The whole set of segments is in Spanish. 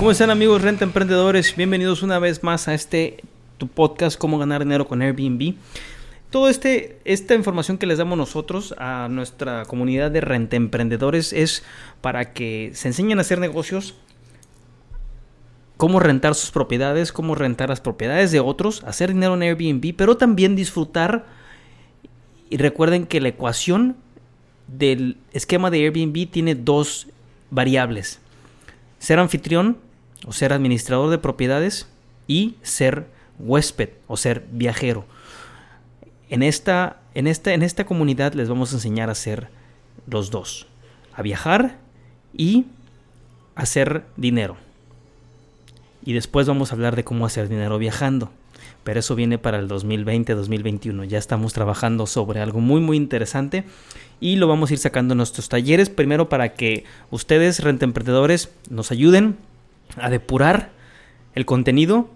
¿Cómo están amigos Renta Emprendedores? Bienvenidos una vez más a este tu podcast Cómo ganar dinero con Airbnb. Todo este esta información que les damos nosotros a nuestra comunidad de Renta Emprendedores es para que se enseñen a hacer negocios, cómo rentar sus propiedades, cómo rentar las propiedades de otros, hacer dinero en Airbnb, pero también disfrutar y recuerden que la ecuación del esquema de Airbnb tiene dos variables ser anfitrión o ser administrador de propiedades y ser huésped o ser viajero. En esta, en esta, en esta comunidad les vamos a enseñar a hacer los dos, a viajar y hacer dinero. Y después vamos a hablar de cómo hacer dinero viajando. Pero eso viene para el 2020-2021. Ya estamos trabajando sobre algo muy muy interesante y lo vamos a ir sacando en nuestros talleres. Primero para que ustedes, renta emprendedores, nos ayuden a depurar el contenido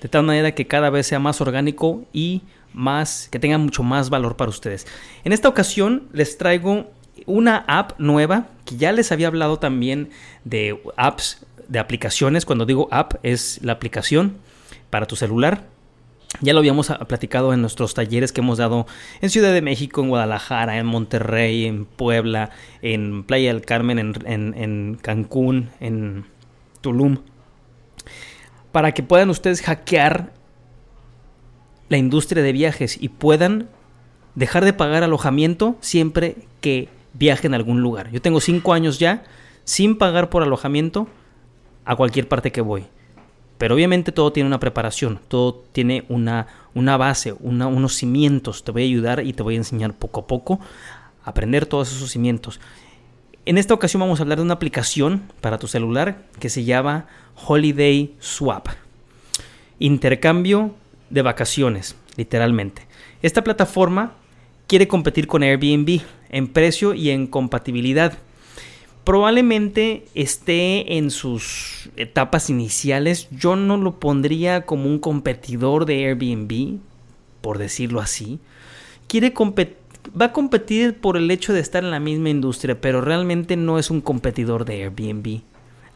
de tal manera que cada vez sea más orgánico y más que tenga mucho más valor para ustedes. En esta ocasión les traigo una app nueva que ya les había hablado también de apps, de aplicaciones. Cuando digo app es la aplicación para tu celular. Ya lo habíamos ah, platicado en nuestros talleres que hemos dado en Ciudad de México, en Guadalajara, en Monterrey, en Puebla, en Playa del Carmen, en, en- en Cancún, en Tulum. Para que puedan ustedes hackear la industria de viajes y puedan dejar de pagar alojamiento siempre que viajen a algún lugar. Yo tengo cinco años ya sin pagar por alojamiento a cualquier parte que voy. Pero obviamente todo tiene una preparación, todo tiene una, una base, unos cimientos. Te voy a ayudar y te voy a enseñar poco a poco a aprender todos esos cimientos. En esta ocasión vamos a hablar de una aplicación para tu celular que se llama Holiday Swap. Intercambio de vacaciones, literalmente. Esta plataforma quiere competir con Airbnb en precio y en compatibilidad probablemente esté en sus etapas iniciales. Yo no lo pondría como un competidor de Airbnb, por decirlo así. Quiere compet- va a competir por el hecho de estar en la misma industria, pero realmente no es un competidor de Airbnb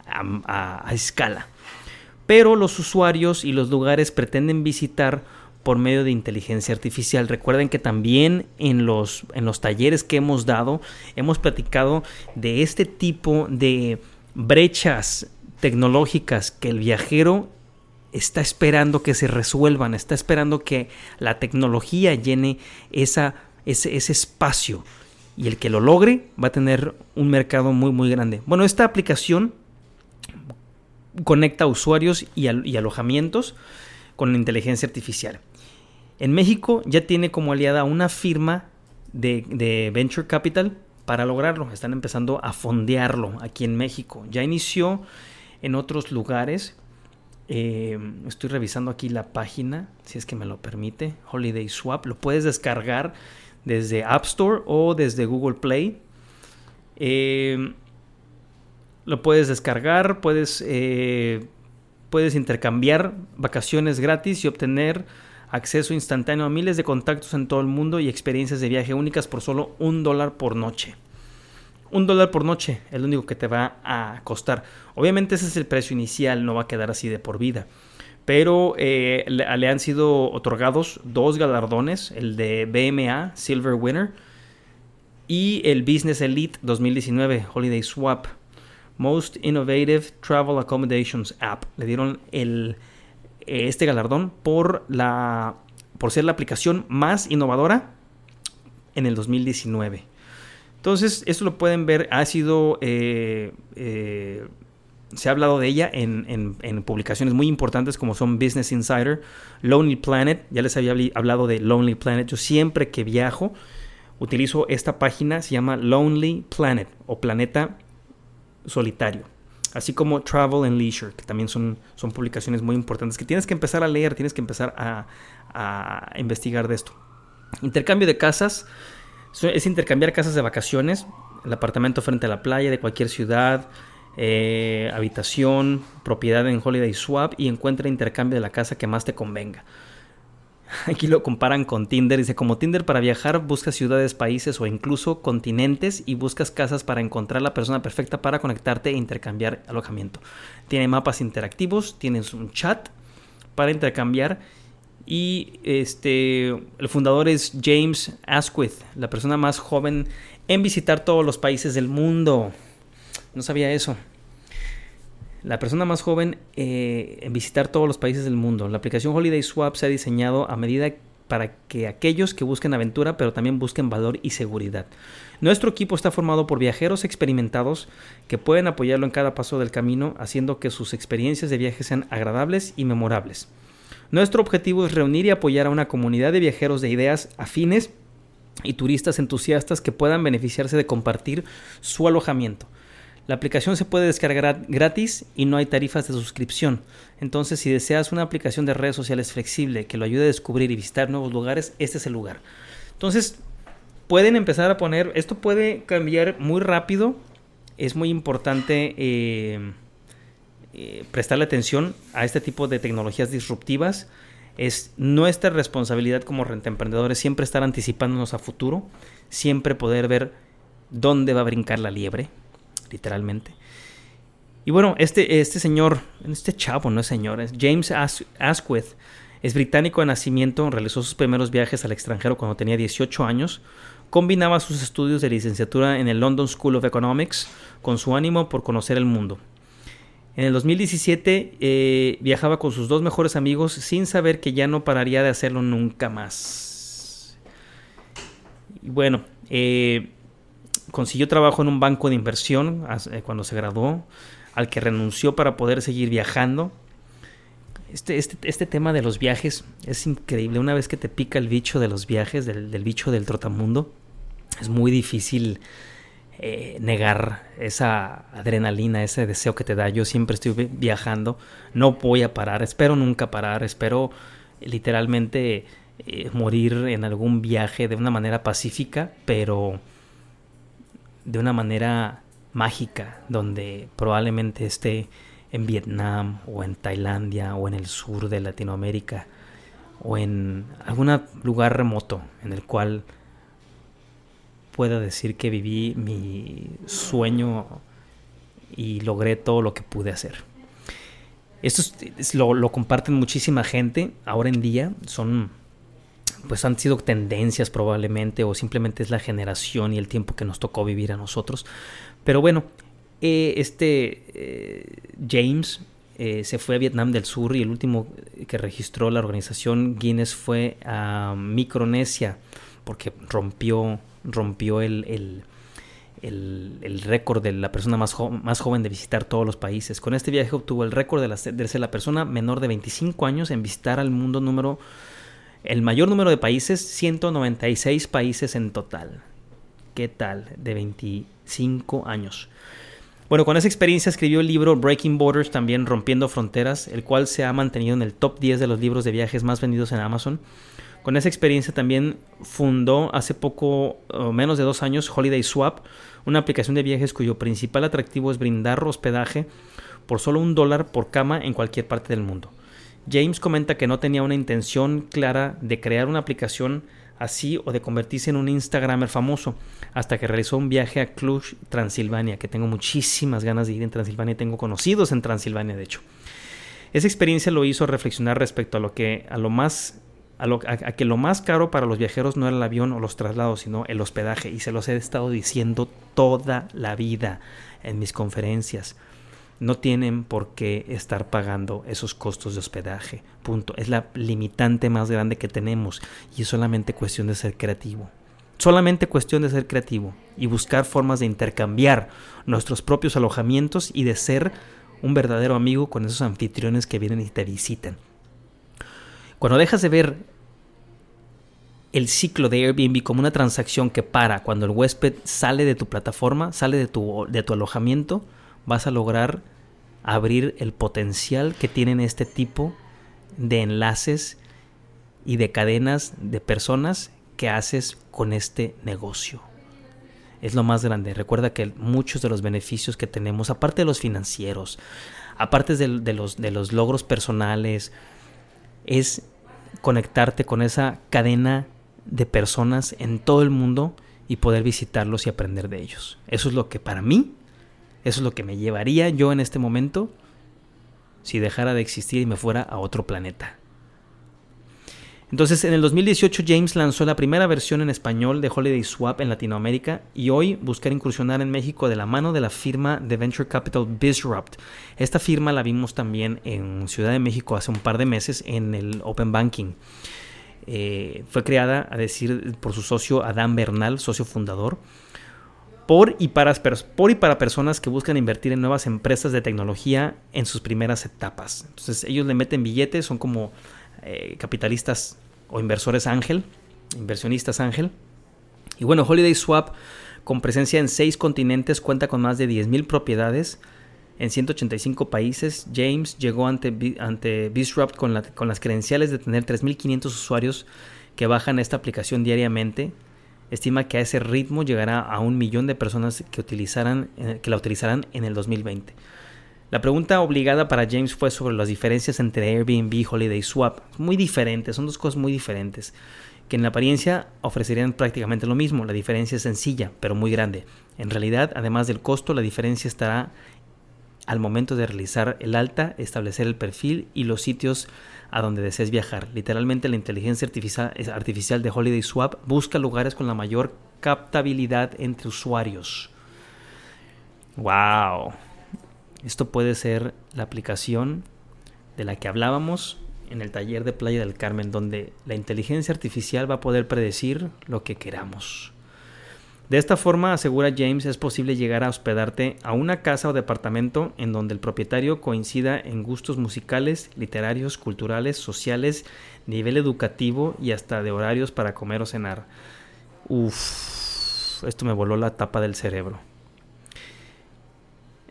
a, escala. Pero los usuarios y los lugares pretenden visitar por medio de inteligencia artificial. Recuerden que también en los, en los talleres que hemos dado hemos platicado de este tipo de brechas tecnológicas que el viajero está esperando que se resuelvan, está esperando que la tecnología llene esa, ese, ese espacio. Y el que lo logre va a tener un mercado muy muy grande. Bueno, esta aplicación conecta usuarios y, al- y alojamientos con inteligencia artificial. En México ya tiene como aliada una firma de, de Venture Capital para lograrlo. Están empezando a fondearlo aquí en México. Ya inició en otros lugares. Eh, estoy revisando aquí la página, si es que me lo permite. Holiday Swap. Lo puedes descargar desde App Store o desde Google Play. Eh, lo puedes descargar, puedes, eh, puedes intercambiar vacaciones gratis y obtener acceso instantáneo a miles de contactos en todo el mundo y experiencias de viaje únicas por solo un dólar por noche. Un dólar por noche es lo único que te va a costar. Obviamente ese es el precio inicial, no va a quedar así de por vida. Pero eh, le, han sido otorgados dos galardones, el de BMA Silver Winner y el Business Elite 2019 Holiday Swap. Most Innovative Travel Accommodations App. Le dieron eh, este galardón por, la, por ser la aplicación más innovadora en el 2019. Entonces, esto lo pueden ver, ha sido, eh, se ha hablado de ella en, en- en publicaciones muy importantes como son Business Insider, Lonely Planet, ya les había hablado de Lonely Planet, yo siempre que viajo utilizo esta página, se llama Lonely Planet o Planeta Solitario. así como Travel and Leisure, que también son, son publicaciones muy importantes que tienes que empezar a leer, tienes que empezar a, a investigar de esto. Intercambio de casas es intercambiar casas de vacaciones, el apartamento frente a la playa de cualquier ciudad, eh, habitación, propiedad en Holiday Swap y encuentra intercambio de la casa que más te convenga. Aquí lo comparan con Tinder. Dice, como Tinder para viajar, buscas ciudades, países o incluso continentes y buscas casas para encontrar la persona perfecta para conectarte e intercambiar alojamiento. Tiene mapas interactivos, tienes un chat para intercambiar y este el fundador es James Asquith, la persona más joven en visitar todos los países del mundo. No sabía eso. La persona más joven eh, en visitar todos los países del mundo. La aplicación Holiday Swap se ha diseñado a medida para que aquellos que busquen aventura, pero también busquen valor y seguridad. Nuestro equipo está formado por viajeros experimentados que pueden apoyarlo en cada paso del camino, haciendo que sus experiencias de viaje sean agradables y memorables. Nuestro objetivo es reunir y apoyar a una comunidad de viajeros de ideas afines y turistas entusiastas que puedan beneficiarse de compartir su alojamiento. La aplicación se puede descargar gratis y no hay tarifas de suscripción. Entonces, si deseas una aplicación de redes sociales flexible que lo ayude a descubrir y visitar nuevos lugares, este es el lugar. Entonces, pueden empezar a poner, esto puede cambiar muy rápido. Es muy importante eh, eh, prestarle atención a este tipo de tecnologías disruptivas. Es nuestra responsabilidad como renta emprendedores siempre estar anticipándonos a futuro, siempre poder ver dónde va a brincar la liebre literalmente. Y bueno, este, este señor, este chavo, no es señor, es James Asquith, es británico de nacimiento, realizó sus primeros viajes al extranjero cuando tenía 18 años, combinaba sus estudios de licenciatura en el London School of Economics con su ánimo por conocer el mundo. En el 2017 eh, viajaba con sus dos mejores amigos sin saber que ya no pararía de hacerlo nunca más. Y bueno, eh, consiguió trabajo en un banco de inversión eh, cuando se graduó, al que renunció para poder seguir viajando. Este, este, este, tema de los viajes es increíble. Una vez que te pica el bicho de los viajes, del, bicho del trotamundo, es muy difícil eh, negar esa adrenalina, ese deseo que te da. Yo siempre estoy viajando, no voy a parar, espero nunca parar, espero literalmente eh, morir en algún viaje de una manera pacífica, pero de una manera mágica, donde probablemente esté en Vietnam o en Tailandia o en el sur de Latinoamérica o en algún lugar remoto en el cual pueda decir que viví mi sueño y logré todo lo que pude hacer. Esto lo, lo comparten muchísima gente ahora en día, son pues han sido tendencias probablemente o simplemente es la generación y el tiempo que nos tocó vivir a nosotros. Pero bueno, eh, este eh, James eh, se fue a Vietnam del Sur y el último que registró la organización Guinness fue a Micronesia porque rompió, rompió el, el récord de la persona más, más, joven de visitar todos los países. Con este viaje obtuvo el récord de, de, ser la persona menor de 25 años en visitar al mundo número el mayor número de países, 196 países en total. ¿Qué tal? De 25 años. Bueno, con esa experiencia escribió el libro Breaking Borders, también Rompiendo Fronteras, el cual se ha mantenido en el top 10 de los libros de viajes más vendidos en Amazon. Con esa experiencia también fundó hace poco, menos de dos años, Holiday Swap, una aplicación de viajes cuyo principal atractivo es brindar hospedaje por solo un dólar por cama en cualquier parte del mundo. James comenta que no tenía una intención clara de crear una aplicación así o de convertirse en un Instagramer famoso, hasta que realizó un viaje a Cluj, Transilvania, que tengo muchísimas ganas de ir en Transilvania, tengo conocidos en Transilvania, de hecho. Esa experiencia lo hizo reflexionar respecto a lo que a lo más a, que lo más caro para los viajeros no era el avión o los traslados, sino el hospedaje. Y se los he estado diciendo toda la vida en mis conferencias no tienen por qué estar pagando esos costos de hospedaje. Punto. Es la limitante más grande que tenemos y es solamente cuestión de ser creativo. Solamente cuestión de ser creativo y buscar formas de intercambiar nuestros propios alojamientos y de ser un verdadero amigo con esos anfitriones que vienen y te visitan. Cuando dejas de ver el ciclo de Airbnb como una transacción que para cuando el huésped sale de tu plataforma, sale de tu, de tu alojamiento, vas a lograr abrir el potencial que tienen este tipo de enlaces y de cadenas de personas que haces con este negocio. Es lo más grande. Recuerda que muchos de los beneficios que tenemos, aparte de los financieros, aparte de, los, de los logros personales, es conectarte con esa cadena de personas en todo el mundo y poder visitarlos y aprender de ellos. Eso es lo que para mí, eso es lo que me llevaría yo en este momento si dejara de existir y me fuera a otro planeta. Entonces, en el 2018 James lanzó la primera versión en español de Holiday Swap en Latinoamérica y hoy buscar incursionar en México de la mano de la firma de Venture Capital Bizrupt. Esta firma la vimos también en Ciudad de México hace un par de meses en el Open Banking. Eh, fue creada, a decir, por su socio Adán Bernal, socio fundador, por y, para, por y para personas que buscan invertir en nuevas empresas de tecnología en sus primeras etapas. Entonces ellos le meten billetes, son como eh, capitalistas o inversores ángel, inversionistas ángel. Y bueno, Holiday Swap, con presencia en seis continentes, cuenta con más de 10.000 propiedades en 185 países. James llegó ante, ante con, con las credenciales de tener 3.500 usuarios que bajan esta aplicación diariamente. Estima que a ese ritmo llegará a un millón de personas que, utilizarán, eh, que la utilizarán en el 2020. La pregunta obligada para James fue sobre las diferencias entre Airbnb y Holiday Swap. Muy diferentes, son dos cosas muy diferentes, que en la apariencia ofrecerían prácticamente lo mismo. La diferencia es sencilla, pero muy grande. En realidad, además del costo, la diferencia estará al momento de realizar el alta, establecer el perfil y los sitios a donde desees viajar. Literalmente la inteligencia artificial, de Holiday Swap busca lugares con la mayor captabilidad entre usuarios. ¡Wow! Esto puede ser la aplicación de la que hablábamos en el taller de Playa del Carmen, donde la inteligencia artificial va a poder predecir lo que queramos. De esta forma, asegura James, es posible llegar a hospedarte a una casa o departamento en donde el propietario coincida en gustos musicales, literarios, culturales, sociales, nivel educativo y hasta de horarios para comer o cenar. Uf, esto me voló la tapa del cerebro.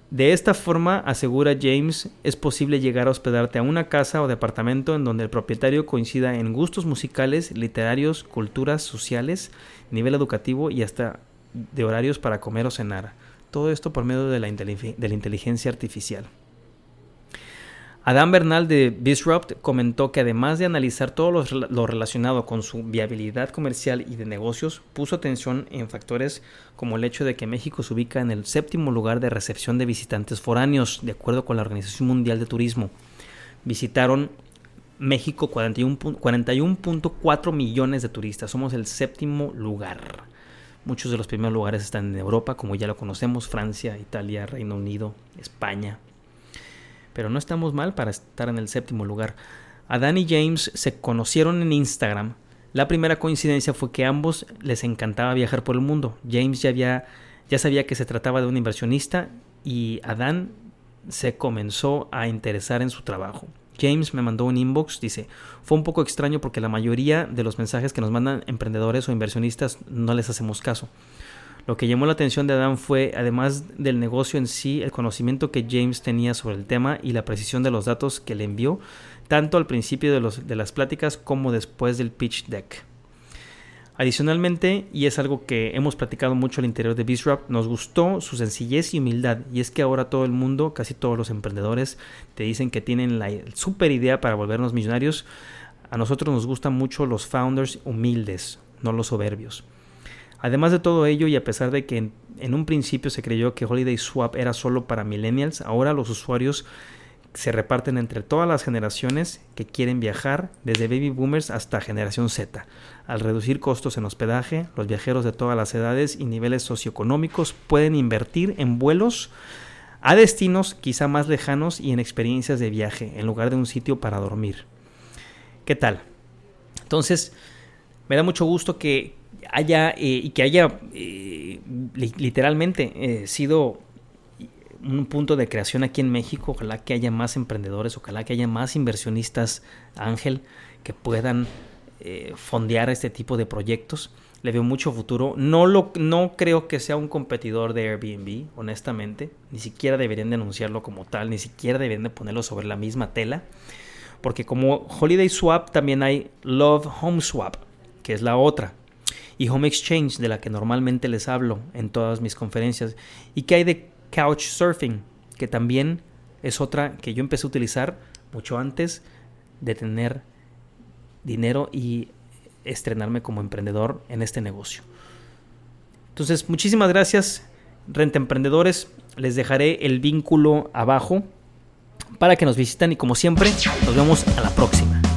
De esta forma, asegura James, es posible llegar a hospedarte a una casa o departamento en donde el propietario coincida en gustos musicales, literarios, culturas sociales, nivel educativo y hasta de horarios para comer o cenar. Todo esto por medio de la, de la inteligencia artificial. Adán Bernal de Disrupt comentó que además de analizar todo lo, relacionado con su viabilidad comercial y de negocios, puso atención en factores como el hecho de que México se ubica en el séptimo lugar de recepción de visitantes foráneos, de acuerdo con la Organización Mundial de Turismo. Visitaron México 41.4 millones de turistas, somos el séptimo lugar. Muchos de los primeros lugares están en Europa, como ya lo conocemos, Francia, Italia, Reino Unido, España, pero no estamos mal para estar en el séptimo lugar. Adán y James se conocieron en Instagram. La primera coincidencia fue que ambos les encantaba viajar por el mundo. James ya, había, ya sabía que se trataba de un inversionista y Adán se comenzó a interesar en su trabajo. James me mandó un inbox, dice, fue un poco extraño porque la mayoría de los mensajes que nos mandan emprendedores o inversionistas no les hacemos caso. Lo que llamó la atención de Adam fue, además del negocio en sí, el conocimiento que James tenía sobre el tema y la precisión de los datos que le envió, tanto al principio de, las pláticas como después del pitch deck. Adicionalmente, y es algo que hemos platicado mucho al interior de Bizrap, nos gustó su sencillez y humildad. Y es que ahora todo el mundo, casi todos los emprendedores, te dicen que tienen la super idea para volvernos millonarios. A nosotros nos gustan mucho los founders humildes, no los soberbios. Además de todo ello, y a pesar de que en, un principio se creyó que Holiday Swap era solo para millennials, ahora los usuarios se reparten entre todas las generaciones que quieren viajar, desde baby boomers hasta generación Z. Al reducir costos en hospedaje, los viajeros de todas las edades y niveles socioeconómicos pueden invertir en vuelos a destinos quizá más lejanos y en experiencias de viaje, en lugar de un sitio para dormir. ¿Qué tal? Entonces, me da mucho gusto que, haya eh, y que haya eh, literalmente eh, sido un punto de creación aquí en México. Ojalá que haya más emprendedores, ojalá que haya más inversionistas, Ángel, que puedan fondear este tipo de proyectos. Le veo mucho futuro. No, lo, no creo que sea un competidor de Airbnb, honestamente. Ni siquiera deberían de anunciarlo como tal, ni siquiera deberían de ponerlo sobre la misma tela. Porque como Holiday Swap también hay Love Home Swap, que es la otra. Y Home Exchange, de la que normalmente les hablo en todas mis conferencias. Y que hay de Couchsurfing, que también es otra que yo empecé a utilizar mucho antes de tener dinero y estrenarme como emprendedor en este negocio. Entonces, muchísimas gracias, Renta Emprendedores. Les dejaré el vínculo abajo para que nos visitan y como siempre, nos vemos a la próxima.